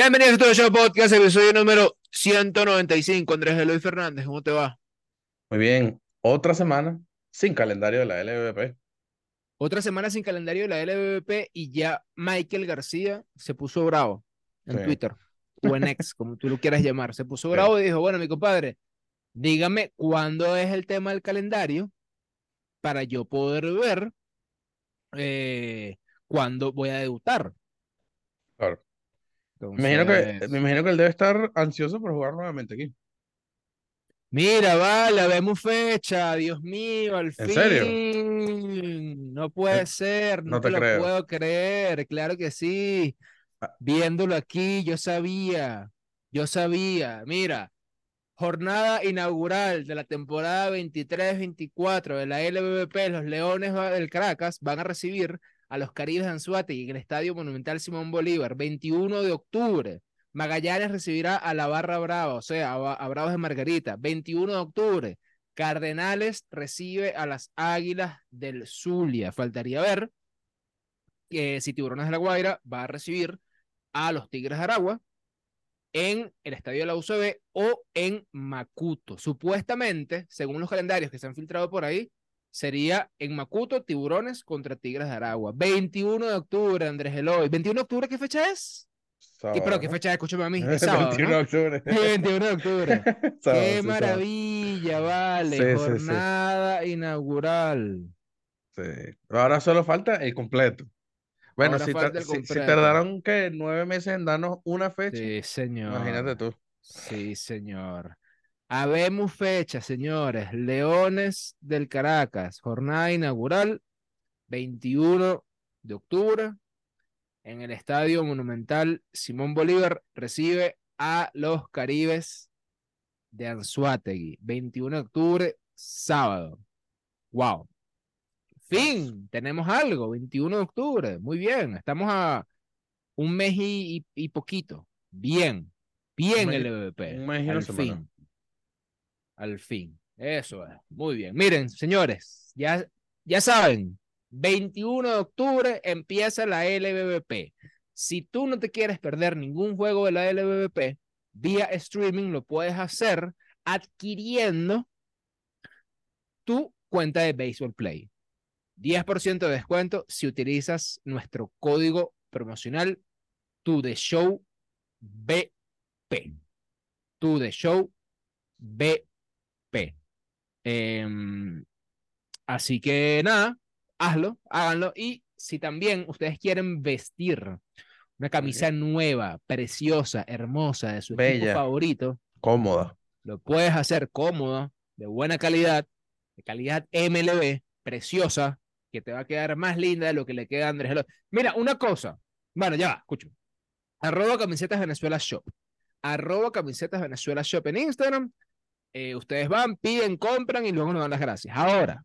Bienvenidos a todo show podcast, episodio número 195. Andrés Eloy Fernández, ¿cómo te va? Muy bien, otra semana sin calendario de la LVP. Otra semana sin calendario de la LVP y ya Michael García se puso bravo en Sí. Twitter o en X, como tú lo quieras llamar. Se puso Sí. bravo y dijo, bueno, mi compadre, dígame cuándo es el tema del calendario para yo poder ver eh, cuándo voy a debutar. Claro. Me imagino que, Entonces, me imagino que él debe estar ansioso por jugar nuevamente aquí. Mira, vale, vemos fecha, Dios mío, al ¿En serio? fin. No puede Eh, ser, no no te te lo creo. puedo creer, claro que sí. Ah. Viéndolo aquí, yo sabía, yo sabía. Mira, jornada inaugural de la temporada 23-24 de la LVP, los Leones del Caracas van a recibir a los Caribes de Anzoátegui en el Estadio Monumental Simón Bolívar, 21 de octubre. Magallanes recibirá a la Barra Brava, o sea, a, a Bravos de Margarita, 21 de octubre. Cardenales recibe a las Águilas del Zulia. Faltaría ver si Tiburones de la Guaira va a recibir a los Tigres de Aragua en el estadio de la UCB o en Macuto. Supuestamente, según los calendarios que se han filtrado por ahí, sería en Macuto, Tiburones contra Tigres de Aragua. 21 de octubre, Andrés Eloy. ¿21 de octubre qué fecha es? ¿Qué, pero qué fecha es? Escúchame a mí. Es sábado, 21 de ¿no? octubre. 21 de octubre. Sábado, Qué sí, sábado. maravilla, vale. Sí. Jornada inaugural. Sí. Ahora solo falta el completo. Bueno, si, si- tardaron que nueve meses en darnos una fecha, Sí, imagínate señor. tú. Sí, señor. Habemos fecha, señores. Leones del Caracas, jornada inaugural, 21 de octubre, en el Estadio Monumental Simón Bolívar, recibe a los Caribes de Anzuategui, 21 de octubre, sábado. Wow. Fin, tenemos algo, 21 de octubre. Muy bien, estamos a un mes y, poquito. Bien, bien el EVP. un mes y Al semana. Al fin. Eso es. Muy bien. Miren, señores, ya, ya saben, 21 de octubre empieza la LBBP. Si tú no te quieres perder ningún juego de la LBBP, vía streaming lo puedes hacer adquiriendo tu cuenta de Baseball Play. 10% de descuento si utilizas nuestro código promocional To The Show BP. To The Show BP. Em, así que nada, hazlo, háganlo. Y si también ustedes quieren vestir una camisa nueva, preciosa, hermosa de su equipo favorito, Cómoda. lo puedes hacer cómodo, de buena calidad, de calidad MLB, preciosa, que te va a quedar más linda de lo que le queda a Andrés Eloy. Mira, una cosa. Bueno, ya va, escucho. Arroba camisetas Venezuela Shop. Arroba camisetas Venezuela Shop en Instagram. Eh, ustedes van, piden, compran y luego nos dan las gracias. Ahora.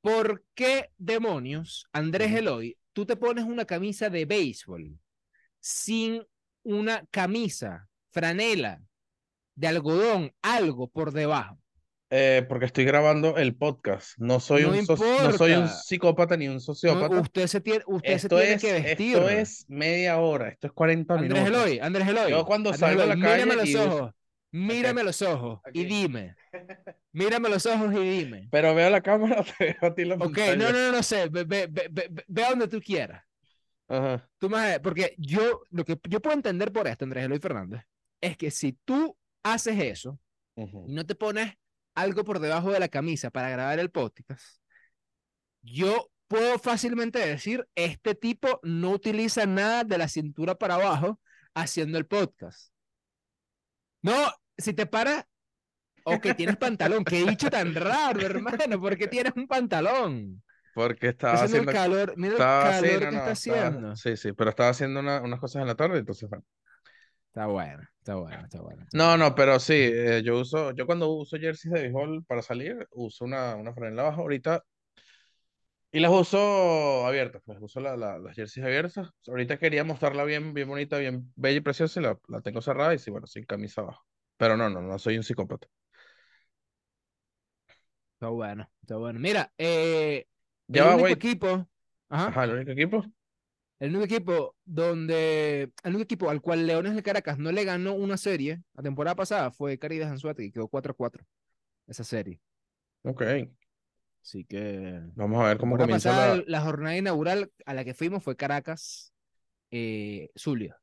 ¿por qué demonios, Andrés. Eloy, tú te pones una camisa de béisbol sin una camisa, franela, de algodón, algo por debajo? Eh, porque estoy grabando el podcast. No soy No un soci- no soy un psicópata ni un No, sociópata. usted se tiene, usted se tiene es, que vestir. esto es media hora, esto es 40 Andrés minutos. Eloy, Andrés Eloy. Yo cuando Andrés salgo a Eloy, la calle y mírame los ojos y dime. Mírame los ojos y dime. Pero veo la cámara, te veo a ti la Ok, pantalla. no, no, no, no sé, ve, ve, ve, ve, ve a donde tú quieras. Ajá. Tú más, porque yo, lo que yo puedo entender por esto, Andrés Eloy Fernández, es que si tú haces eso y no te pones algo por debajo de la camisa para grabar el podcast, yo puedo fácilmente decir, este tipo no utiliza nada de la cintura para abajo haciendo el podcast. No, si te paras, o que tienes pantalón, qué dicho tan raro, hermano, porque tienes un pantalón. Porque estaba haciendo el calor, mira el calor sí, no, que no, está estaba- haciendo. sí, sí, pero estaba haciendo una- unas cosas en la tarde, entonces, bueno. Está bueno, está bueno, está bueno. está No, bueno. no, pero sí, eh, yo uso, yo cuando uso jerseys de béisbol para salir, uso una, una franela abajo ahorita y las uso abiertas, pues uso la- la- las jerseys abiertas. Ahorita quería mostrarla bien, bien bonita, bien bella y preciosa y la, la tengo cerrada y sí, bueno, sin camisa abajo. Pero no, no, no soy un psicópata. Está bueno, está bueno. Mira, eh, el único wait. equipo. Ajá. Ajá, el único equipo. El único equipo donde, el único equipo al cual Leones del Caracas no le ganó una serie la temporada pasada fue Caribe Anzuate, y quedó 4-4 esa serie. Ok. Así que Vamos a ver cómo comienza pasada, la... la jornada inaugural a la que fuimos fue Caracas, eh, Zulia.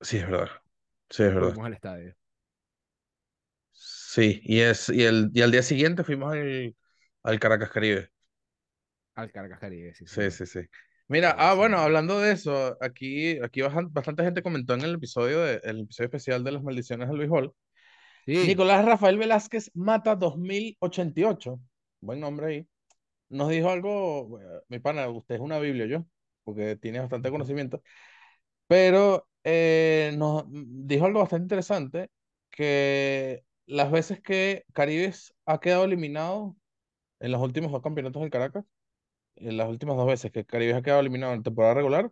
Sí, es verdad. Sí, es verdad. Fuimos al estadio. Sí, y, es, y, el, y al día siguiente fuimos al, al Caracas Caribe. Al Caracas Caribe, sí, Sí, sí, sí. Mira, Sí, ah, bueno, hablando de eso, aquí, aquí bastante gente comentó en el episodio, de, el episodio especial de las maldiciones de Luis Hall. Sí, Nicolás Rafael Velázquez Mata 2088, buen nombre ahí, nos dijo algo, eh, mi pana, usted es una Biblia, yo, porque tiene bastante conocimiento, pero eh, nos dijo algo bastante interesante, que las veces que Caribes ha quedado eliminado en los últimos dos campeonatos del Caracas, en las últimas dos veces que Caribes ha quedado eliminado en temporada regular,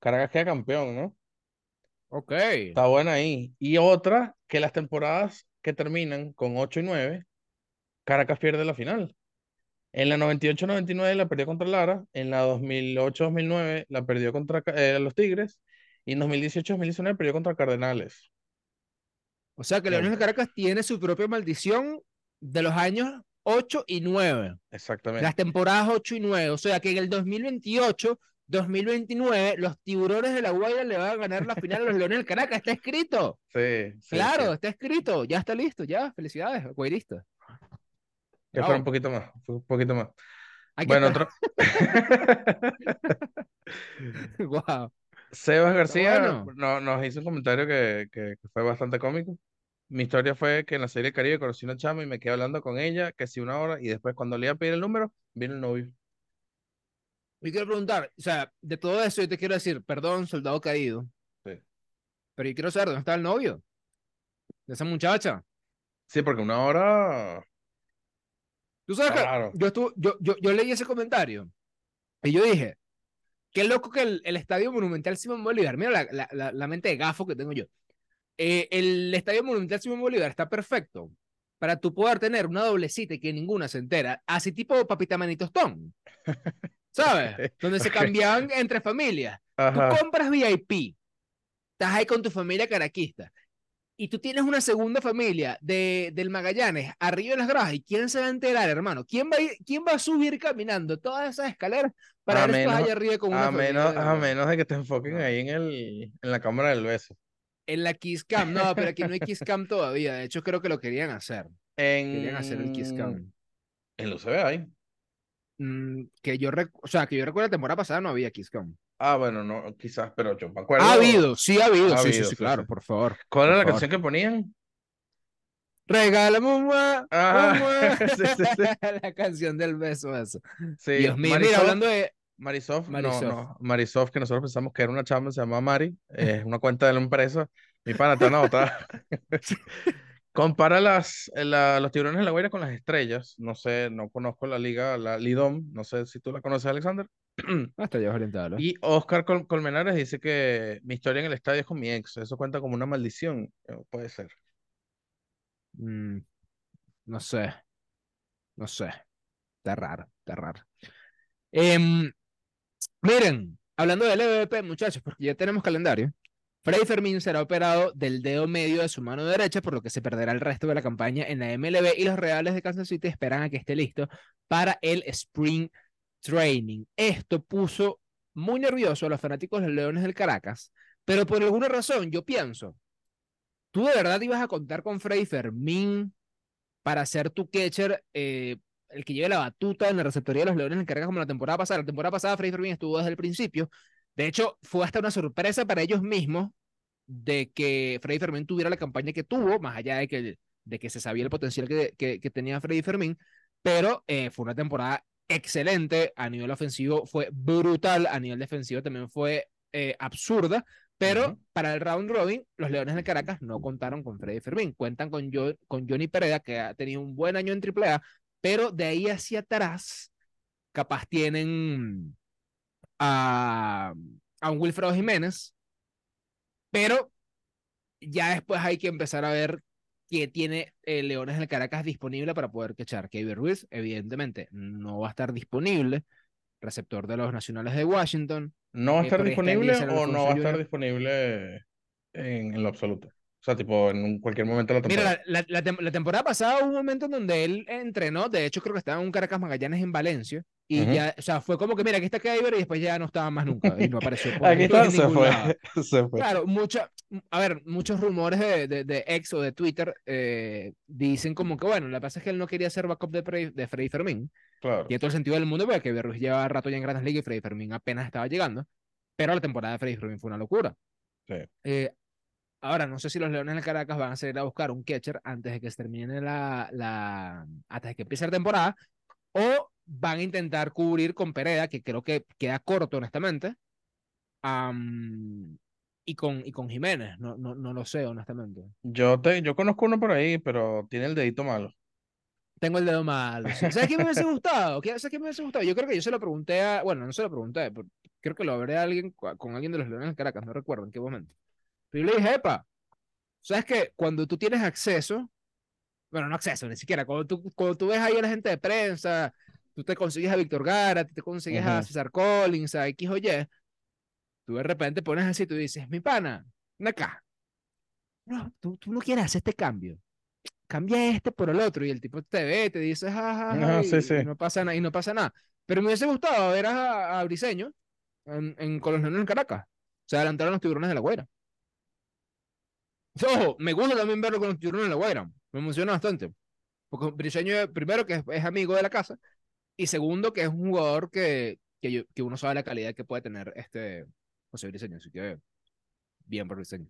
Caracas queda campeón, ¿no? ok. Está buena ahí. Y otra, que las temporadas que terminan con 8 y 9, Caracas pierde la final. En la 98-99 la perdió contra Lara, en la 2008-2009 la perdió contra eh, los Tigres, y en 2018-2019 perdió contra Cardenales. O sea que sea, Leones del Caracas tiene su propia maldición de los años 8 y 9. Exactamente. Las temporadas 8 y 9. O sea que en el 2028, 2029, los tiburones de la Guaira le van a ganar la final a los Leones del Caracas. Está escrito. Sí, sí, claro, sí. está escrito. Ya está listo. Ya. Felicidades, guairistas. Que fuera un poquito más, fue un poquito más. Bueno, otro. Guau. Sebas García bueno. no- nos hizo un comentario que, que- que fue bastante cómico. Mi historia fue que en la serie Caribe conocí una chama y me quedé hablando con ella, que sí una hora, y después cuando le iba a pedir el número, vino el novio. Yo quiero preguntar, o sea, de todo eso yo te quiero decir, perdón, soldado caído, Sí. pero yo quiero saber dónde está el novio de esa muchacha. Sí, porque una hora. Tú sabes que Claro. yo, estuve, yo, yo, yo leí ese comentario y yo dije, qué loco que el, el Estadio Monumental Simón Bolívar, mira la, la, la, la mente de gafo que tengo yo. Eh, el Estadio Monumental Simón Bolívar está perfecto para tú poder tener una doble cita y que ninguna se entera, así tipo Papita Manito Stone, ¿sabes? Donde se cambiaban entre familias. Tú compras VIP, estás ahí con tu familia caraquista, y tú tienes una segunda familia de, del Magallanes arriba en las gradas, ¿y quién se va a enterar, hermano? ¿Quién va a, ir- quién va a subir caminando todas esas escaleras para A ver menos- allá arriba con una A menos, de- a menos de que te enfoquen ahí en el, en la cámara del beso. En la Kiss Cam, no, pero aquí no hay Kiss Cam todavía, de hecho creo que lo querían hacer, querían hacer el Kiss Cam. en la UCB hay. Mm, que yo, rec- o sea, que yo recuerdo la temporada pasada no había Kiss Cam. Ah, bueno, no, quizás, pero yo me acuerdo. Ha habido, sí ha habido, Ha sí, sí, habido, sí, sí, claro, por favor. ¿Cuál era la favor. canción que ponían? Regálame un mua, Ah, un sí, sí, sí. la canción del beso, eso. Sí, Dios mío, mira, hablando de, Marisoft, no, Marisoft. no, Marisoft, que nosotros pensamos que era una chamba, se llama Mari, es una cuenta de la empresa. Mi pana, te van a botar. Compara las, la- los tiburones de la Guaira con las estrellas. No sé, no conozco la liga, la Lidom, no sé si tú la conoces, Alexander. Hasta ya orientado. Y Oscar Col- Colmenares dice que mi historia en el estadio es con mi ex. Eso cuenta como una maldición. Eh, Puede ser. Mm, no sé. No sé. Está raro, está raro. Em, miren, hablando del EVP, muchachos, porque ya tenemos calendario. Freddy Fermín será operado del dedo medio de su mano derecha, por lo que se perderá el resto de la campaña en la MLB y los Reales de Kansas City esperan a que esté listo para el Spring Training. Esto puso muy nervioso a los fanáticos de los Leones del Caracas, pero por alguna razón yo pienso, ¿tú de verdad ibas a contar con Freddy Fermín para ser tu catcher, eh, el que lleve la batuta en la receptoría de los Leones del Caracas como la temporada pasada? La temporada pasada Freddy Fermín estuvo desde el principio. De hecho, fue hasta una sorpresa para ellos mismos de que Freddy Fermín tuviera la campaña que tuvo, más allá de que, de que se sabía el potencial que, que, tenía Freddy Fermín, pero eh, fue una temporada excelente, a nivel ofensivo fue brutal, a nivel defensivo también fue eh, absurda, pero para el round robin, los Leones de Caracas no contaron con Freddy Fermín, cuentan con, Jo- con Johnny Pereda, que ha tenido un buen año en AAA, pero de ahí hacia atrás, capaz tienen a, a un Wilfredo Jiménez, pero ya después hay que empezar a ver qué tiene eh, Leones del Caracas disponible para poder quechar. Kevin Ruiz, evidentemente, no va a estar disponible receptor de los Nacionales de Washington. ¿No va a Eh, estar está disponible o no va a estar disponible en, en lo absoluto? O sea, tipo, en cualquier momento de la Mira, temporada. la, la- la la temporada pasada hubo un momento en donde él entrenó, de hecho creo que estaba en un Caracas Magallanes en Valencia, y Ujú. ya, o sea, fue como que mira, aquí está Kaiber y después ya no estaba más nunca, y no apareció Aquí está, se fue. Se fue. Claro, mucha, a ver, muchos rumores de, de, de ex o de Twitter eh, dicen como que, bueno, la pasa es que él no quería ser backup de, Freddy- de Freddy Fermín, Claro. tiene todo el sentido del mundo, porque Kevin Ruiz lleva rato ya en Grandes Ligas y Freddy Fermín apenas estaba llegando, pero la temporada de Freddy Fermín fue una locura. Sí. Eh, ahora, no sé si los Leones del Caracas van a salir a buscar un catcher antes de que se termine la, la, antes de que empiece la temporada, o van a intentar cubrir con Pereda, que creo que queda corto, honestamente, am, y, con, y con Jiménez, no, no, no lo sé, honestamente. Yo, te, yo conozco uno por ahí, pero tiene el dedito malo. Tengo el dedo malo. sí. ¿Sabes qué me hubiese gustado? ¿Qué- ¿Sabes qué me hubiese gustado? Yo creo que yo se lo pregunté a. Bueno, no se lo pregunté, pero creo que lo hablé a alguien, con alguien de los Leones de Caracas, no recuerdo en qué momento. Pero yo le dije, epa, ¿sabes que Cuando tú tienes acceso, bueno, no acceso, ni siquiera, cuando tú, cuando tú ves ahí a la gente de prensa, tú te consigues a Víctor Gara, te consigues a Ujú. César Collins, a X o Y, tú de repente pones así, tú dices, mi pana, ven acá. No, tú, tú no quieres hacer este cambio cambia este por el otro y el tipo te ve, te dice jajaja Ah, sí, y, sí. y no pasa nada y no pasa nada. Pero me hubiese gustado ver a, a Briseño en, en, Leones en Caracas. Se adelantaron los tiburones de la Guaira. Ojo, me gusta también verlo con los tiburones de la Guaira. Me emociona bastante. Porque Briseño, primero, que es, es amigo de la casa. Y segundo, que es un jugador que, que, yo- que uno sabe la calidad que puede tener este José Briseño. Así que bien por Briseño.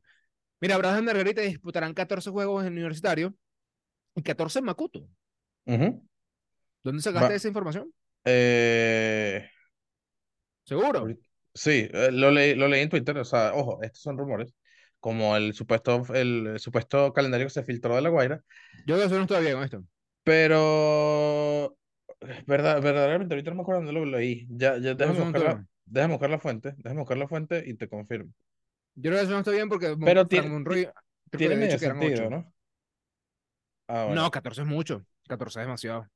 Mira, Brazos de Margarita disputarán 14 juegos en universitario y 14 en Macuto. Ujú. ¿Dónde sacaste Va- esa información? Eh, ¿Seguro? sí, eh, lo leí, lo leí en Twitter. O sea, ojo, estos son rumores. Como el supuesto, el, el supuesto calendario que se filtró de La Guaira. Yo creo que eso no está bien con esto. Pero, verdad, verdaderamente, ahorita no me acuerdo dónde lo leí. Ya, ya, déjame no buscar la, déjame buscar la fuente. Déjame buscar la fuente y te confirmo. Yo creo que eso no está bien porque Pero tiene- Monroy Tiene medio sentido, 8. ¿no? Ah, bueno. No, 14 es mucho. 14 es demasiado.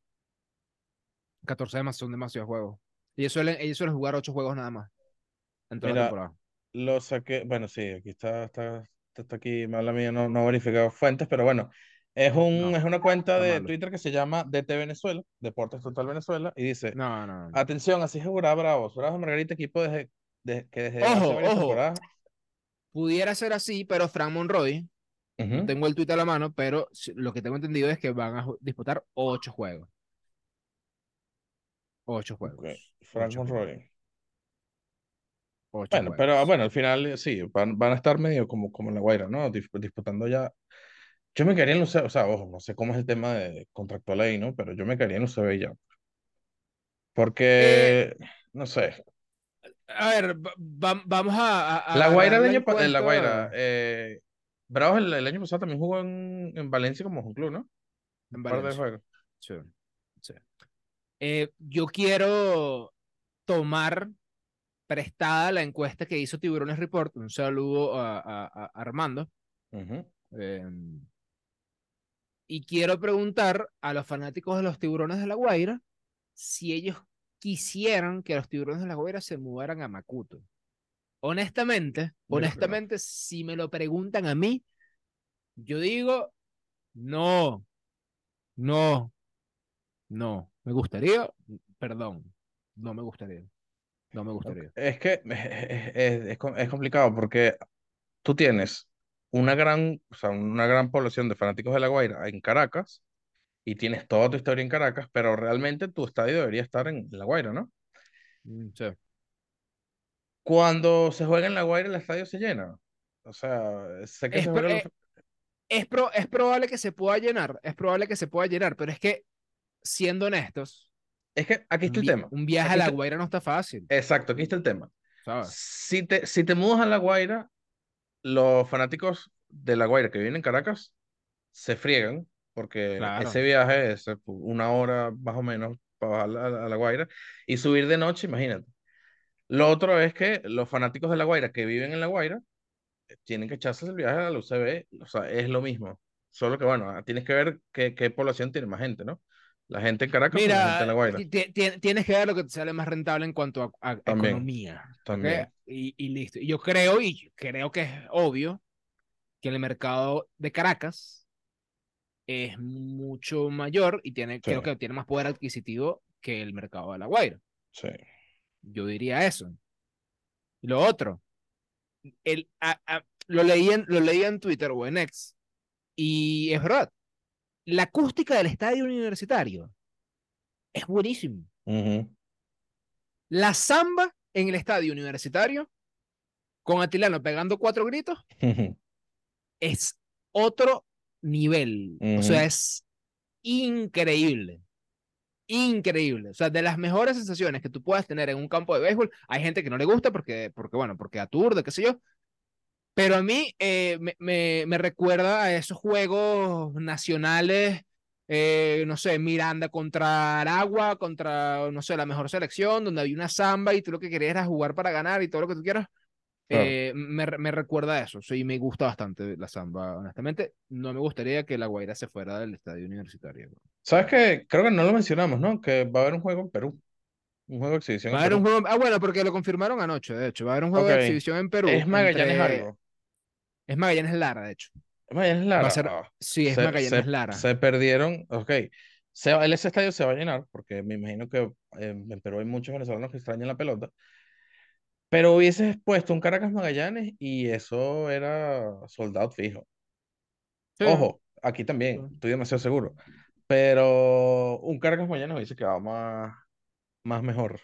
14 es demasiado, son demasiados juegos. Y ellos suelen, ellos suelen jugar 8 juegos nada más. En toda la temporada. Lo saqué, bueno, sí, aquí está, está, está, aquí, mala mía, no, no he verificado fuentes, pero bueno, es, un, No, es una cuenta de malo. Twitter que se llama DT Venezuela, Deportes Total Venezuela, y dice, No, no. no. atención, así es Bravos, Bravos Margarita, equipo desde, de- que desde Ojo, ojo. Pudiera ser así, pero Frank Monroy, no tengo el tweet a la mano, pero lo que tengo entendido es que van a disputar 8 juegos. 8 juegos. ok, Frank Ocho Monroy. 8 Bueno, pero juegos. bueno, al final eh, sí, van, van a estar medio como, como en La Guaira, ¿no? Dis- disputando ya. Yo me quedaría en los, o sea, ojo, no sé cómo es el tema de contractual ahí, ¿no? Pero yo me quedaría en los CB ya. Eh, Porque, no sé, a ver, va- va- vamos a, a- a La Guaira el agarrar la año pa- eh, La Guaira, eh, Bravos el, el año pasado también jugó en, en Valencia como un club, ¿no? en par de Valencia. juegos. Sí, sí. Eh, yo quiero tomar prestada la encuesta que hizo Tiburones Report. Un saludo a, a- a Armando. Eh, y quiero preguntar a los fanáticos de los Tiburones de la Guaira si ellos quisieran que los Tiburones de la Guaira se mudaran a Macuto. Honestamente, honestamente, si me lo preguntan a mí, yo digo, no, no, no. Me gustaría, perdón, no me gustaría. No me gustaría. Es que es, es- es com- es complicado porque tú tienes una gran, o sea, una gran población de fanáticos de La Guaira en Caracas y tienes toda tu historia en Caracas, pero realmente tu estadio debería estar en La Guaira, ¿no? Mm, sí. Cuando se juega en La Guaira, el estadio se llena. O sea, sé que Es, se los- eh, es, pro- es probable que se pueda llenar, es probable que se pueda llenar, pero es que, siendo honestos, Es que aquí está el tema. un viaje a La está- Guaira no está fácil, Exacto, aquí está el tema. ¿sabes? Si te, si te mudas a La Guaira, los fanáticos de La Guaira que viven en Caracas se friegan porque Claro. ese viaje es una hora más o menos para bajar a, la- a La Guaira y subir de noche, imagínate. Lo otro es que los fanáticos de La Guaira que viven en La Guaira eh, tienen que echarse el viaje a la UCB, o sea, es lo mismo. Solo que, bueno, tienes que ver qué, qué población tiene más gente, ¿no? La gente en Caracas o la gente en Mira, La Guaira. ti- ti- tienes que ver lo que te sale más rentable en cuanto a, a También, economía. también. Y, y listo. Yo creo, y creo que es obvio, que el mercado de Caracas es mucho mayor y tiene, creo que tiene más poder adquisitivo que el mercado de La Guaira. Sí. Yo diría eso. Lo otro, el, a- a- lo, leí en, lo leí en Twitter o en X, y es verdad, la acústica del estadio universitario es buenísimo. La samba en el estadio universitario, con Atilano pegando cuatro gritos, es otro nivel. O sea, es increíble. Increíble. O sea, de las mejores sensaciones que tú puedas tener en un campo de béisbol, hay gente que no le gusta porque, porque bueno, porque aturde, qué sé yo. Pero a mí eh, me, me, me recuerda a esos juegos nacionales, eh, no sé, Miranda contra Aragua, contra, no sé, la mejor selección, donde había una samba y tú lo que querías era jugar para ganar y todo lo que tú quieras. Claro. Eh, me, me recuerda a eso. Sí, me gusta bastante la samba, honestamente. No me gustaría que la Guaira se fuera del estadio universitario. ¿Sabes qué? Creo que no lo mencionamos, ¿no? Que va a haber un juego en Perú. Un juego de exhibición Va a haber un juego. Ah, bueno, porque lo confirmaron anoche, de hecho. Va a haber un juego Ok. de exhibición en Perú. Es Magallanes entre- algo. Es Magallanes Lara, de hecho. Es Magallanes Va Lara. a ser. Ah, Sí, es se, Magallanes se- Lara. se perdieron. Ok. Se, va- el- ese estadio se va a llenar porque me imagino que eh, en Perú hay muchos venezolanos que extrañan la pelota. Pero hubieses puesto un Caracas Magallanes y eso era soldado fijo. Sí. Ojo, aquí también, estoy demasiado seguro. Pero un Caracas Magallanes hubiese quedado más, más mejor.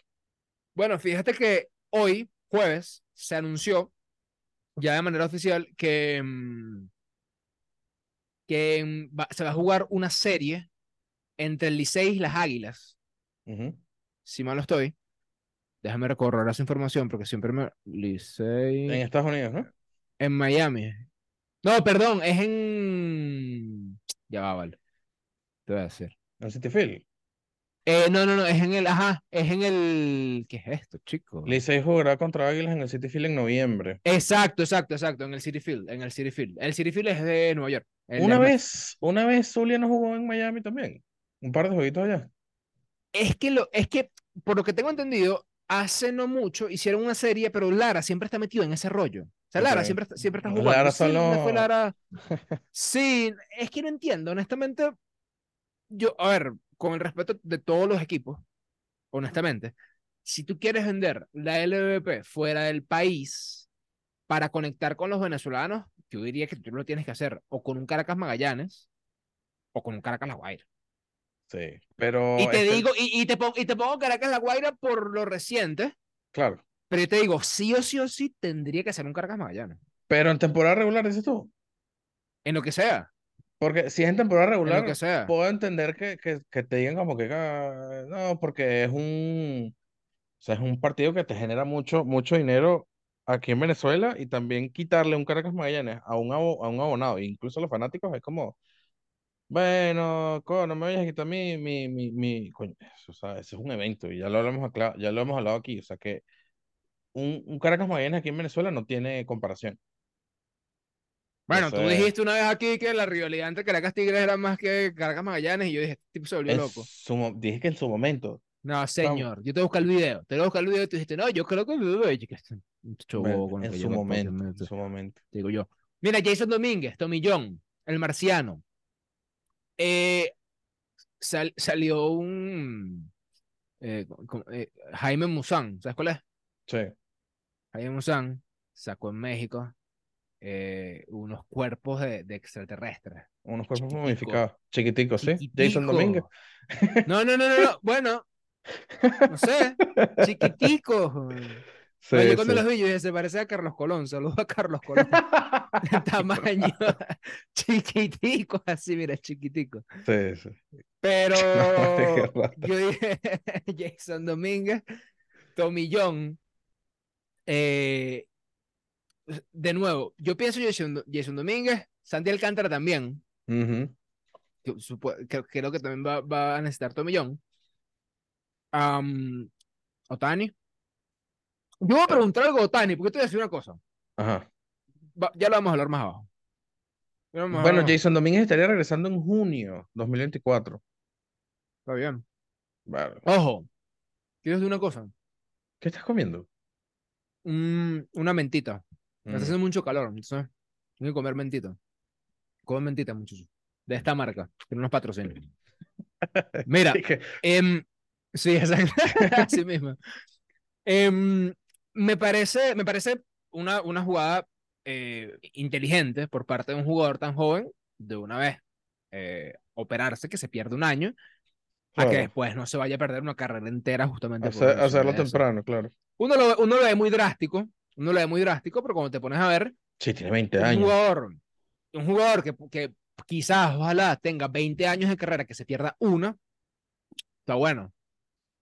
Bueno, fíjate que hoy, jueves, se anunció ya de manera oficial que, mm, que mm, va- se va a jugar una serie entre el Licey y las Águilas. Si mal no estoy. Déjame recorrer esa información porque siempre me. Licey. En Estados Unidos, ¿no? En Miami. No, perdón, es en. Ya va, vale. Te voy a decir. En City Field. Eh, no, no, no, es en el. Ajá, es en el. ¿Qué es esto, chico? Licey jugará contra Águilas en el City Field en noviembre. Exacto, exacto, exacto, en el City Field, en el City Field. El City Field es de Nueva York. Una vez, una vez Zulia no jugó en Miami también. Un par de jueguitos allá. Es que, lo, es que, por lo que tengo entendido, hace no mucho hicieron una serie, pero Lara siempre está metido en ese rollo. O sea, Lara Ok. siempre, está- siempre está jugando. Lara fue los- Lara. Sí, es que no entiendo, honestamente. Yo, a ver, con el respeto de todos los equipos, honestamente, si tú quieres vender la LVP fuera del país para conectar con los venezolanos, yo diría que tú lo tienes que hacer o con un Caracas Magallanes o con un Caracas La Guaira. Sí. Pero Y te este- digo, y, y te pongo, y te pongo Caracas La Guaira por lo reciente, claro. pero yo te digo, sí o sí o sí tendría que ser un Caracas Magallanes. Pero en temporada regular, dices tú. En lo que sea, Porque si es en temporada en lo regular, que sea. puedo entender que, que, que te digan como que ah, no, porque es un, o sea, es un partido que te genera mucho, mucho dinero aquí en Venezuela y también quitarle un Caracas Magallanes a un, abo- a un abonado, e incluso a los fanáticos, es como, bueno, co, no me vayas a quitar mi, mi, mi, mi, coño, eso, o sea, ese es un evento y ya lo hablamos ya lo hemos hablado aquí, o sea que un, un Caracas Magallanes aquí en Venezuela no tiene comparación. Bueno, tú dijiste una vez aquí que la rivalidad entre Caracas Tigres era más que Caracas Magallanes y yo dije, este tipo se volvió en loco. su dije que en su momento, No, señor, yo te busco el video, te voy a buscar el video y tú dijiste, no, yo creo que muchacho bueno, bobo con el en su momento, me- en su momento. digo yo. Mira, Jason Domínguez, John, el marciano. Eh, sal- salió un eh, eh, Jaime Musán, ¿sabes cuál es? Sí. Jaime Musán sacó en México eh, unos cuerpos de, de extraterrestres. Unos cuerpos Chiquitico. momificados, chiquiticos, ¿sí? Jason. Domínguez. No, no, no, no, no. Bueno, no sé, chiquitico. Sí, No, yo cuando sí. los vi, yo dije, se parece a Carlos Colón. Saludos a Carlos Colón. Tamaño chiquitico, así, mira, chiquitico. Sí, sí. Pero yo dije, Jason Domínguez, Tomillón. Eh, de nuevo, yo pienso Jason, Jason Domínguez, Santi Alcántara también. Supo- creo que también va, va a necesitar Tomillón. Am, Otani. Yo voy a preguntar algo a Otani, porque te voy a decir una cosa. Ajá. Va- ya lo vamos a hablar más abajo. Bueno, Jason Domínguez estaría regresando en junio 2024. Está bien. Vale. Ojo, quiero decir una cosa. ¿Qué estás comiendo? Un- una mentita. Me está Mm. haciendo mucho calor, entonces tengo que comer mentita. Comer mentita, muchachos. De esta marca, que no nos patrocina. Mira, que- em, sí, exacto. Así mismo. Em, me parece, me parece una, una jugada eh, inteligente por parte de un jugador tan joven de una vez eh, operarse que se pierde un año a que Claro. después no se vaya a perder una carrera entera justamente por Hacer- lesión hacerlo temprano, claro. Uno lo, uno lo ve muy drástico, uno lo ve muy drástico, pero cuando te pones a ver, Sí, tiene 20 un años. jugador, un jugador que, que quizás, ojalá, tenga 20 años de carrera, que se pierda una, está bueno.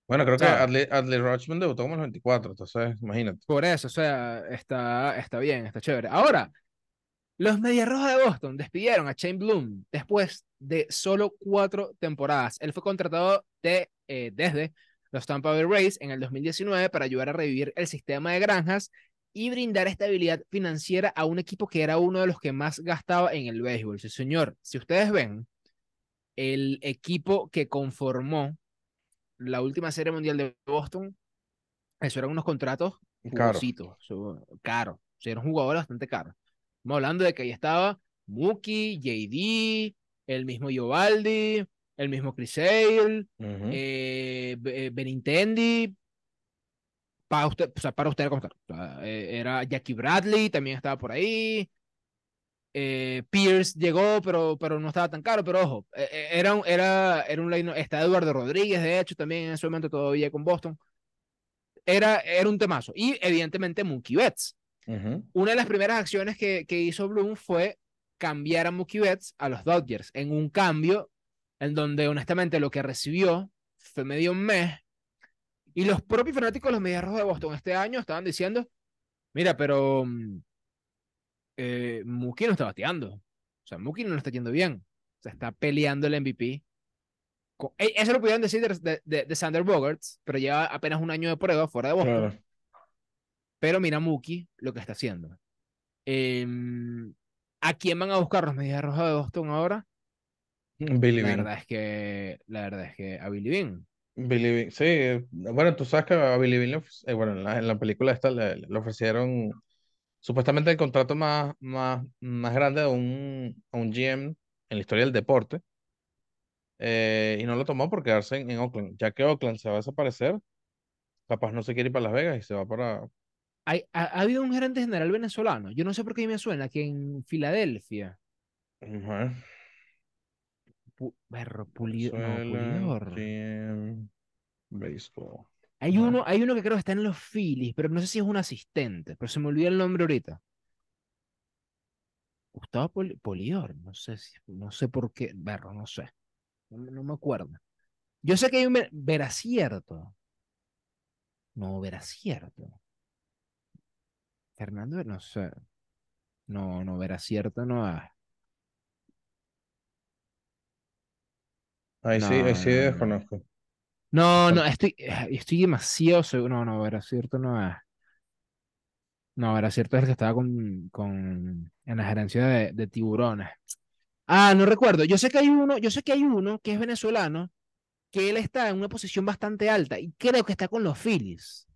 Bueno, creo que ¿sabes? Adley, Adley Rutschman debutó como los 24, entonces imagínate. Por eso, o sea, está, está bien, está chévere. Ahora, los Medias Rojas de Boston despidieron a Shane Bloom después de solo cuatro temporadas. Él fue contratado de, eh, desde los Tampa Bay Rays en el 2019 para ayudar a revivir el sistema de granjas y brindar estabilidad financiera a un equipo que era uno de los que más gastaba en el béisbol. Sí, señor, si ustedes ven, el equipo que conformó la última serie mundial de Boston, eso eran unos contratos Caro. jugositos, su- caro. O sea, era un jugador bastante caro. Estamos hablando de que ahí estaba Mookie, JD, el mismo Giovaldi, el mismo Chris Sale, Ujú. eh, Be- eh, Benintendi. Para usted, o sea, para usted sea, eh, era Jackie Bradley, también estaba por ahí. Eh, Pierce llegó, pero, pero no estaba tan caro, pero ojo, eh, era un, era, era un line- está Eduardo Rodríguez, de hecho, también en ese momento todavía con Boston. Era, era un temazo. Y evidentemente Mookie Betts. Una de las primeras acciones que, que hizo Bloom fue cambiar a Mookie Betts a los Dodgers en un cambio en donde honestamente lo que recibió fue medio un mes. Y los propios fanáticos de los Medias Rojas de Boston este año estaban diciendo, mira, pero mm, eh, Mookie no está bateando. O sea, Mookie no lo está yendo bien. O sea, está peleando el MVP. Co- e- Eso lo pudieron decir de, de, de- de Sander Bogarts, pero lleva apenas un año de prueba fuera de Boston. Claro. Pero mira Mookie lo que está haciendo. Em, ¿a quién van a buscar los Medias Rojas de Boston ahora? Billy La Bean. verdad es que, la verdad es que a Billy Bean. Billy Bean, sí, eh, bueno, tú sabes que a Billy Bean, le ofre- eh, bueno, en la, en la película esta le, le ofrecieron supuestamente el contrato más, más, más grande a un, a un GM en la historia del deporte, eh, y no lo tomó por quedarse en, en Oakland, ya que Oakland se va a desaparecer, capaz no se quiere ir para Las Vegas y se va para... Hay, ha, ha habido un gerente general venezolano. Yo no sé por qué me suena que en Filadelfia. Ajá. Pu- berro, Puli- no. GM, Baseball. Hay uno, hay uno que creo que está en los Phillies, pero no sé si es un asistente, pero se me olvidó el nombre ahorita. Gustavo Poli- Polidor, no sé si, no sé por qué, berro, no sé. No, me- no me acuerdo. Yo sé que hay un Ver- Veracierto. No, Veracierto. Fernando, no sé. No, no, Veracierto no es. Ahí sí, ahí No, sí no, no. desconozco. No, no, estoy, eh, estoy demasiado seguro. No, no, Veracierto no es. No, Veracierto es el que estaba con, con en la gerencia de, de tiburones. Ah, no recuerdo. Yo sé que hay uno, yo sé que hay uno que es venezolano, que él está en una posición bastante alta y creo que está con los Phillies.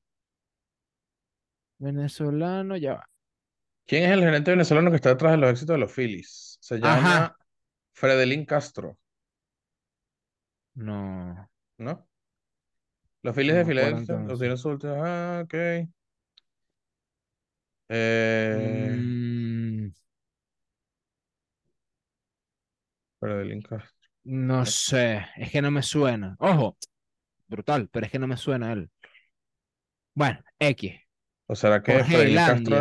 Venezolano, ya va. ¿Quién es el gerente venezolano que está detrás de los éxitos de los Phillies? Se llama. Fredelín Castro, No, ¿no? Los Phillies no de Filadelfia los tienen su última- Ah, ok. Eh, Mm, Fredelín Castro. no sé, es que no me suena. Ojo, brutal, pero es que no me suena él. Bueno, X. ¿O será que Jorge Castro.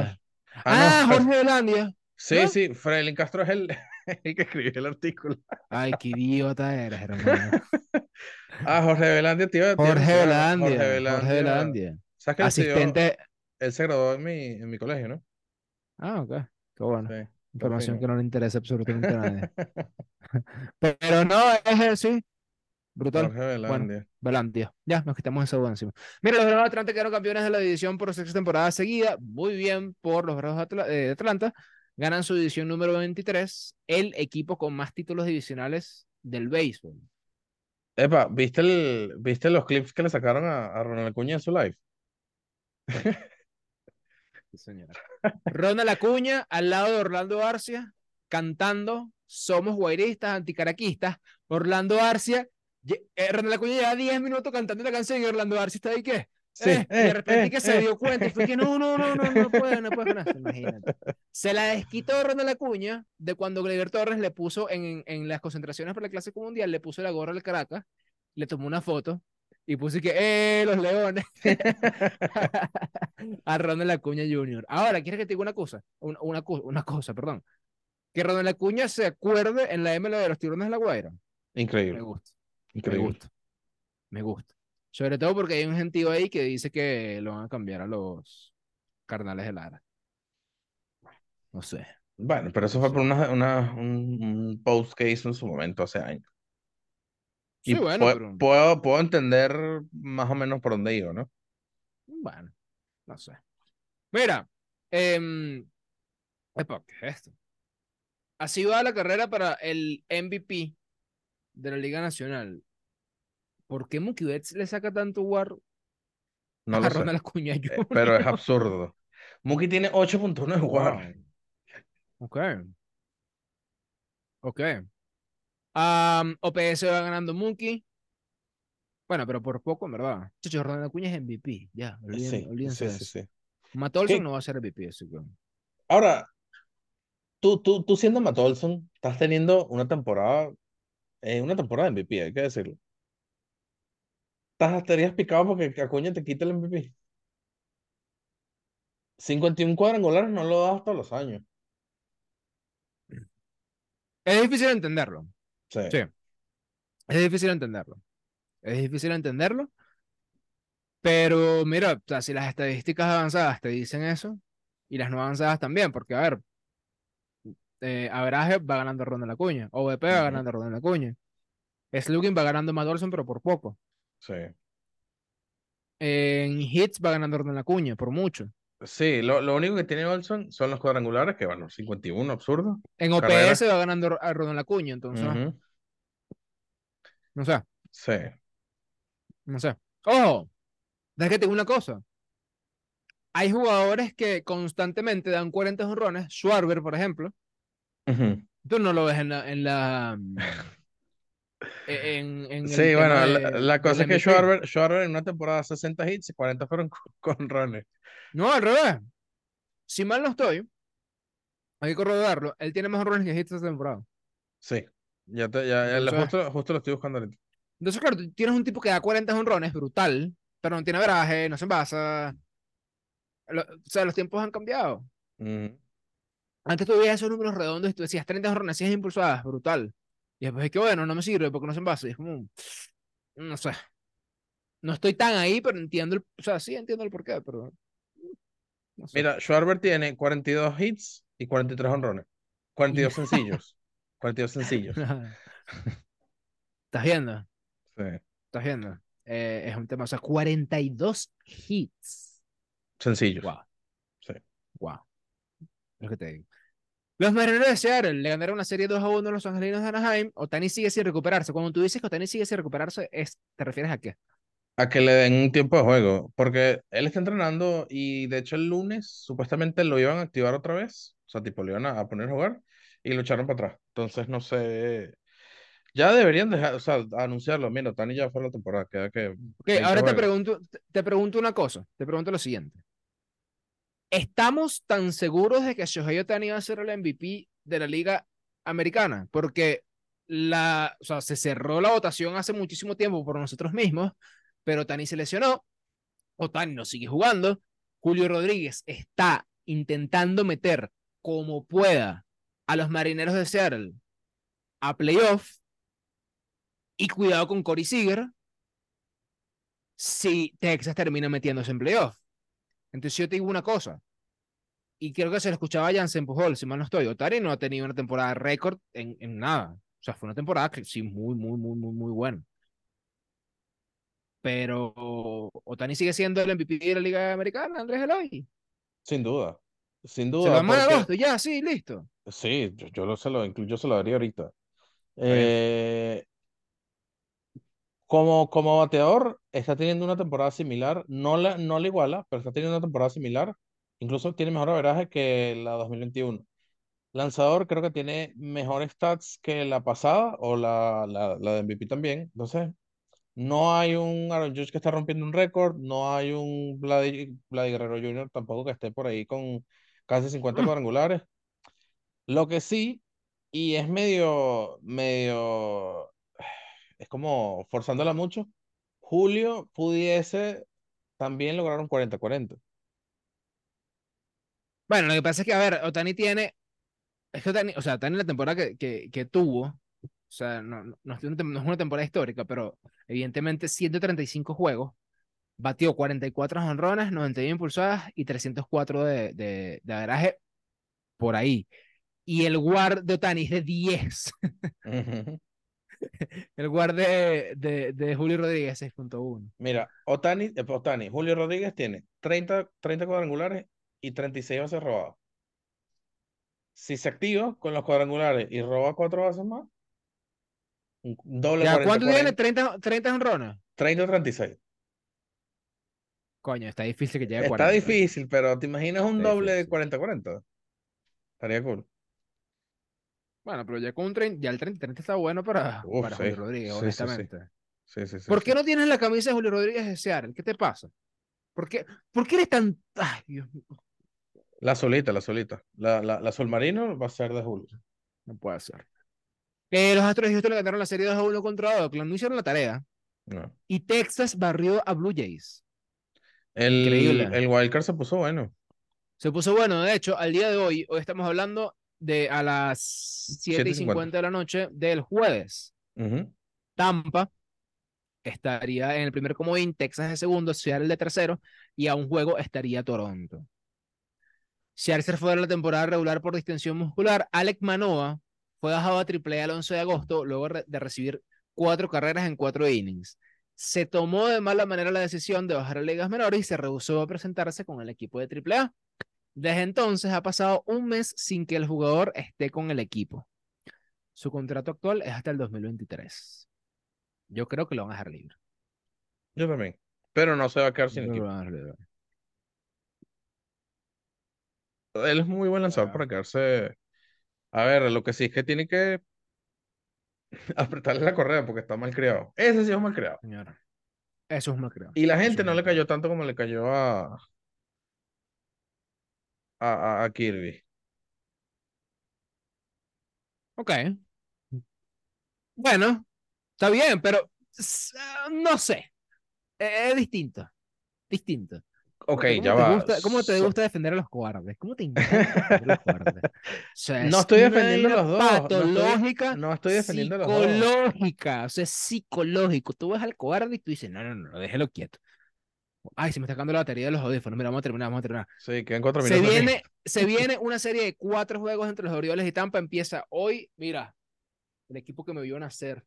Ah, Ah, no. Jorge Velandia. Sí, ¿no? sí, Fredelín Castro es el, el que escribió el artículo. Ay, qué idiota eres, hermano. Ah, Jorge Velandia, tío. Jorge Velandia, Jorge Velandia. ¿Sabes que él estudió- Asistente. Él se graduó en mi, en mi colegio, ¿no? Ah, ok. Qué bueno. Sí, Información que no le interesa absolutamente a nadie. Pero no, es él, sí. Brutal. Jorge Velandia. Velandia. Ya, nos quitamos esa duda encima. Mira, los Bravos de Atlanta quedaron campeones de la división por sexta temporada seguida. Muy bien por los Bravos de eh, de Atlanta. Ganan su división número 23, el equipo con más títulos divisionales del béisbol. Epa, ¿viste, el, ¿viste los clips que le sacaron a, a Ronald Acuña en su live? Sí, señor. Ronald Acuña al lado de Orlando Arcia cantando Somos guairistas, anticaraquistas. Orlando Arcia, eh, Ronald Acuña lleva 10 minutos cantando la canción y Orlando Arcia está ahí que Sí, eh, y eh, de repente eh, que se eh. dio cuenta y fue que no, no, no, no, no puede, no puede esto, imagínate. Se la desquitó Ronald Acuña de cuando Gregor Torres le puso en, en las concentraciones para el Clásico Mundial, le puso la gorra del Caracas, le tomó una foto y puso que, ¡eh, los leones! a Ronald Acuña Jr. Ahora, ¿quieres que te diga una cosa? Una, una, una cosa, perdón. Que Ronald Acuña se acuerde en la ML de los tiburones de la Guaira. Me Increíble, gusta, me increíble. gusta, me gusta. Sobre todo porque hay un gentío ahí que dice que lo van a cambiar a los carnales de Lara. No sé. Bueno, pero eso fue por una, una- un, post que hizo en su momento hace años. Y Sí, bueno, pue- pero puedo, puedo entender más o menos por dónde iba, ¿no? bueno, no sé. Mira, eh, epa, ¿qué es esto? Así va la carrera para el MVP de la Liga Nacional. ¿Por qué Mookie Betts le saca tanto war No a lo sé. Eh, pero es absurdo. Mookie tiene 8.1 de WAR. Wow. Ok. Ok. Am, OPS va ganando Mookie. Bueno, pero por poco, en verdad. Chacho, Ronald Acuña es MVP. Ya, Sí, olvídense sí, de sí, sí. Matt Olson ¿Qué? no va a ser MVP, así que. Ahora, tú, tú, tú siendo Matt Olson, estás teniendo una temporada, eh, una temporada de MVP, hay que decirlo. Estás, estarías picado porque Acuña te quita el MVP. 51 cuadrangulares no lo das todos los años. Es difícil entenderlo. Sí. Sí. Es difícil entenderlo. Es difícil entenderlo. Pero mira, o sea, si las estadísticas avanzadas te dicen eso, y las no avanzadas también, porque a ver, eh, Average va ganando Ronald Acuña, OVP va ganando Ronald Acuña, Slugging va ganando Matt Olson, pero por poco. Sí. En hits va ganando Ronald Acuña, por mucho. Sí, lo, lo único que tiene Olson son los cuadrangulares, que bueno, 51, absurdo. En. OPS va ganando a Ronald Acuña, entonces, Ujú. no sé, Sí. no sé. Ojo, tengo una cosa. Hay jugadores que constantemente dan 40 jonrones, Schwarber, por ejemplo, tú no lo ves en la, en la en, en Sí, bueno, la, de- la del cosa es que. Schwarber, Schwarber en una temporada 60 hits y 40 fueron con, con. No, al revés. Si mal no estoy, hay que corroborarlo. Él tiene más jonrones que hits esta temporada. Sí, ya, te, ya, justo, justo lo estoy buscando ahorita. Entonces, claro, tú tienes un tipo que da 40 jonrones, brutal, pero no tiene veraje, no se envasa. Lo- o sea, los tiempos han cambiado. Antes tú veías esos números redondos y tú decías 30 jonrones, 100 impulsadas, brutal. Y después es que, bueno, no me sirve porque no se envasa. Y es como, no sé. No estoy tan ahí, pero entiendo el, o sea, sí entiendo el porqué, pero no sé. Mira, Schwarber tiene 42 hits y 43 honrones. 42 sencillos. 42 sencillos. ¿Estás viendo? Sí. ¿Estás viendo? Eh, es un tema, o sea, 42 hits. Sencillos. Wow, Sí. wow. Es lo que te digo. Los Marineros de Seattle le ganaron una serie 2 a 1 a los Angelinos de Anaheim. Otani sigue sin recuperarse. Cuando tú dices que Otani sigue sin recuperarse, es, ¿te refieres a qué? A que le den un tiempo de juego. Porque él está entrenando y de hecho el lunes supuestamente lo iban a activar otra vez. O sea, tipo, le iban a, a poner a jugar y lo echaron para atrás. Entonces, no sé. Ya deberían dejar, o sea, anunciarlo. Mira, Otani ya fue la temporada. Queda que. Ok, 20 ahora te juegos. pregunto, te pregunto una cosa. Te pregunto lo siguiente. ¿Estamos tan seguros de que Shohei Otani va a ser el MVP de la Liga Americana? Porque la, o sea, se cerró la votación hace muchísimo tiempo por nosotros mismos, pero Otani se lesionó. Otani no sigue jugando. Julio Rodríguez está intentando meter como pueda a los marineros de Seattle a playoff. Y cuidado con Corey Seager si Texas termina metiéndose en playoff. Entonces yo te digo una cosa, y creo que se lo escuchaba a Jansen Pujol, si mal no estoy, Otani no ha tenido una temporada récord en, en nada. O sea, fue una temporada que sí, muy, muy, muy, muy, muy buena. Pero Otani sigue siendo el MVP de la Liga Americana, Andrés Eloy. Sin duda. Sin Se duda. lo damos en porque- agosto, ya, sí, listo. Sí, yo, yo lo se lo incluyo, yo se lo daría ahorita. Eh, Como, como bateador, está teniendo una temporada similar, no la, no la iguala, pero está teniendo una temporada similar, incluso tiene mejor averaje que la 2021. Lanzador creo que tiene mejores stats que la pasada o la, la, la de MVP también. Entonces, no hay un Aaron Judge que está rompiendo un récord, no hay un Vladi, Vladi Guerrero Jr. tampoco que esté por ahí con casi 50 Mm. cuadrangulares. Lo que sí, y es medio, medio, es como forzándola mucho, Julio pudiese también lograr un 40-40. Bueno, lo que pasa es que, a ver, Otani tiene. Es que Otani, o sea, Otani la temporada que, que, que tuvo, o sea, no, no, no es una temporada histórica, pero evidentemente 135 juegos, batió 44 jonrones, 91 impulsadas y 304 de, de, de averaje por ahí. Y el guard de Otani es de 10. Ujú. El guard de, de, de Julio Rodríguez 6.1. Mira, Otani, eh, Otani, Julio Rodríguez tiene 30, 30 cuadrangulares y 36 bases robadas. Si se activa con los cuadrangulares y roba cuatro bases más, un doble ¿Ya 40, cuánto 40, tiene? ¿30, 30 jonrones? 30 o 36. Coño, está difícil que llegue a Está 40. difícil, pero ¿te imaginas un Está doble de difícil. 40-40? Estaría cool. Bueno, pero ya con un 30, ya el 30, 30 está bueno para, Uf, para sí. Julio Rodríguez, Sí, honestamente. Sí. ¿Por qué no tienes la camisa de Julio Rodríguez de Seattle? ¿Qué te pasa? ¿Por qué, ¿por qué eres tan... Ay, Dios mío, La solita, la solita. La, la, la Sol Marino va a ser de Julio. no puede ser. Eh, los Astros de Houston le ganaron la serie 2 a 1 contra Oakland, no hicieron la tarea. No. Y Texas barrió a Blue Jays. El, Increíble. el wildcard se puso bueno. Se puso bueno, de hecho, al día de hoy, hoy estamos hablando de a las 7 y 50 de la noche del jueves. Tampa estaría en el primer comodín, Texas de segundo, Seattle de tercero, y a un juego estaría Toronto. Scherzer fue de la temporada regular por distensión muscular. Alec Manoa fue bajado a AAA el 11 de agosto luego de recibir cuatro carreras en cuatro innings. Se tomó de mala manera la decisión de bajar a ligas menores y se rehusó a presentarse con el equipo de AAA. Desde entonces ha pasado un mes sin que el jugador esté con el equipo. Su contrato actual es hasta el 2023. Yo creo que lo van a dejar libre. Yo también. Pero no se va a quedar sin que equipo. lo van a dejar libre. Él es muy buen lanzador Ah. para quedarse. A ver, lo que sí es que tiene que apretarle la correa porque está mal criado. Ese sí es mal criado. Señora. Eso es mal creo. Y la gente no le cayó tanto como le cayó a, a, a- a Kirby. Ok. Bueno, está bien, pero ah, no sé. Eh, Es distinto. Distinto. Ok, Porque ¿Cómo ya va. gusta, cómo te So- gusta defender a los cobardes? ¿Cómo te encanta defender a los cobardes? O sea, No es estoy defendiendo vaina los dos, no estoy- Patológica, no estoy defendiendo a los dos. psicológica. O sea, es psicológico. Tú ves al cobarde y tú dices, no, no, no, déjelo quieto. Ay, se me está acabando la batería de los audífonos. Mira, vamos a terminar, vamos a terminar. Sí, quedan cuatro Se minutos. viene, se viene una serie de cuatro juegos entre los Orioles y Tampa. Empieza hoy. Mira, el equipo que me vio nacer.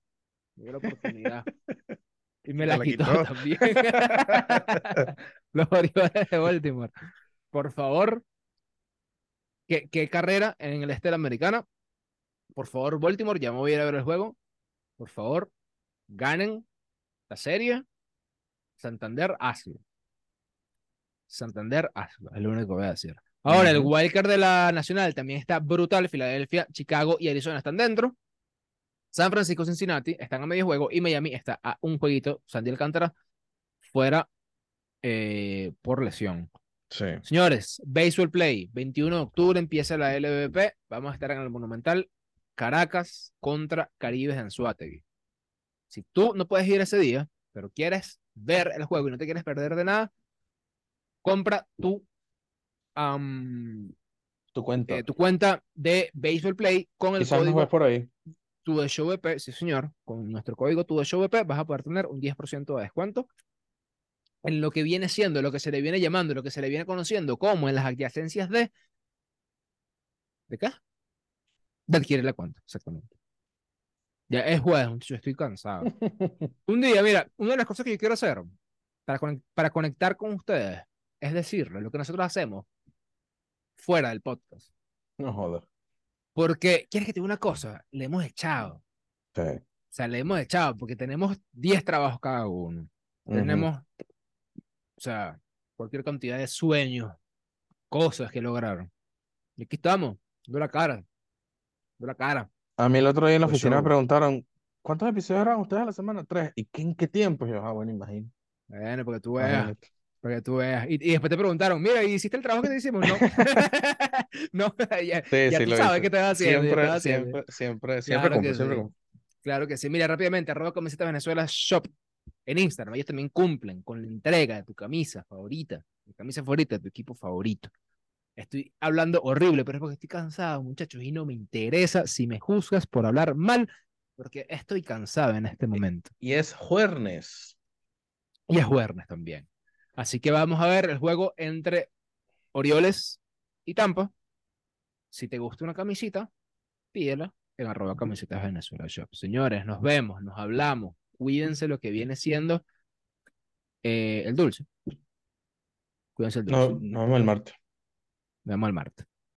Me dio la oportunidad. Y me la, la quitó, quitó. también. los Orioles de Baltimore. Por favor. ¿Qué, qué carrera en el este de la americana? Por favor, Baltimore, ya me voy a ir a ver el juego. Por favor, ganen la serie. Santander, hazlo. Santander, hazlo. Es lo único que voy a decir. Ahora, el wildcard de la Nacional también está brutal. Filadelfia, Chicago y Arizona están dentro. San Francisco, Cincinnati están a medio juego y Miami está a un jueguito. Sandy Alcántara fuera eh, por lesión. Sí. Señores, Baseball Play, 21 de octubre empieza la LVP. Vamos a estar en el Monumental Caracas contra Caribes de Anzuategui. Si tú no puedes ir ese día, pero quieres ver el juego y no te quieres perder de nada, compra tu, Tu cuenta. eh, tu cuenta de Baseball Play con el Quizás código ves por ahí. tu de show VP, sí señor, con nuestro código tu de show VP vas a poder tener un 10% de descuento en lo que viene siendo, lo que se le viene llamando, lo que se le viene conociendo como en las adyacencias de... ¿De qué? De adquirir la cuenta, exactamente. Ya es jueves, muchachos, estoy cansado. Un día, mira, una de las cosas que yo quiero hacer para, para conectar con ustedes es decirles lo que nosotros hacemos fuera del podcast. No jodas. Porque, ¿quieres que te diga una cosa? Le hemos echado Sí. sea, le hemos echado porque tenemos 10 trabajos cada uno. Tenemos, o sea, cualquier cantidad de sueños, cosas que lograron. Y aquí estamos, dando la cara, dando la cara. A mí el otro día en la Pues oficina me preguntaron, ¿cuántos episodios eran ustedes a la semana? Tres. ¿Y qué, en qué tiempo? Y yo, ah, bueno, imagino. Bueno, porque tú veas. Para que tú veas. Y, y después te preguntaron, mira, ¿y hiciste el trabajo que te hicimos? No. no, ya, Sí, ya sí tú sabes hice. qué te vas haciendo. Siempre, vas haciendo. siempre, siempre, siempre Claro que siempre sí. cumplo. Claro que sí. Mira, rápidamente, arroba camiseta Venezuela Shop en Instagram. Ellos también cumplen con la entrega de tu camisa favorita, tu camisa favorita de tu equipo favorito. Estoy hablando horrible, pero es porque estoy cansado, muchachos, y no me interesa si me juzgas por hablar mal, porque estoy cansado en este momento. Y es jueves. Y es viernes también. Así que vamos a ver el juego entre Orioles y Tampa. Si te gusta una camisita, pídela en arroba camisetas Venezuela Shop. Señores, nos vemos, nos hablamos. Cuídense lo que viene siendo eh, el dulce. Cuídense el dulce. No, nos vemos el martes. Nos vemos el martes.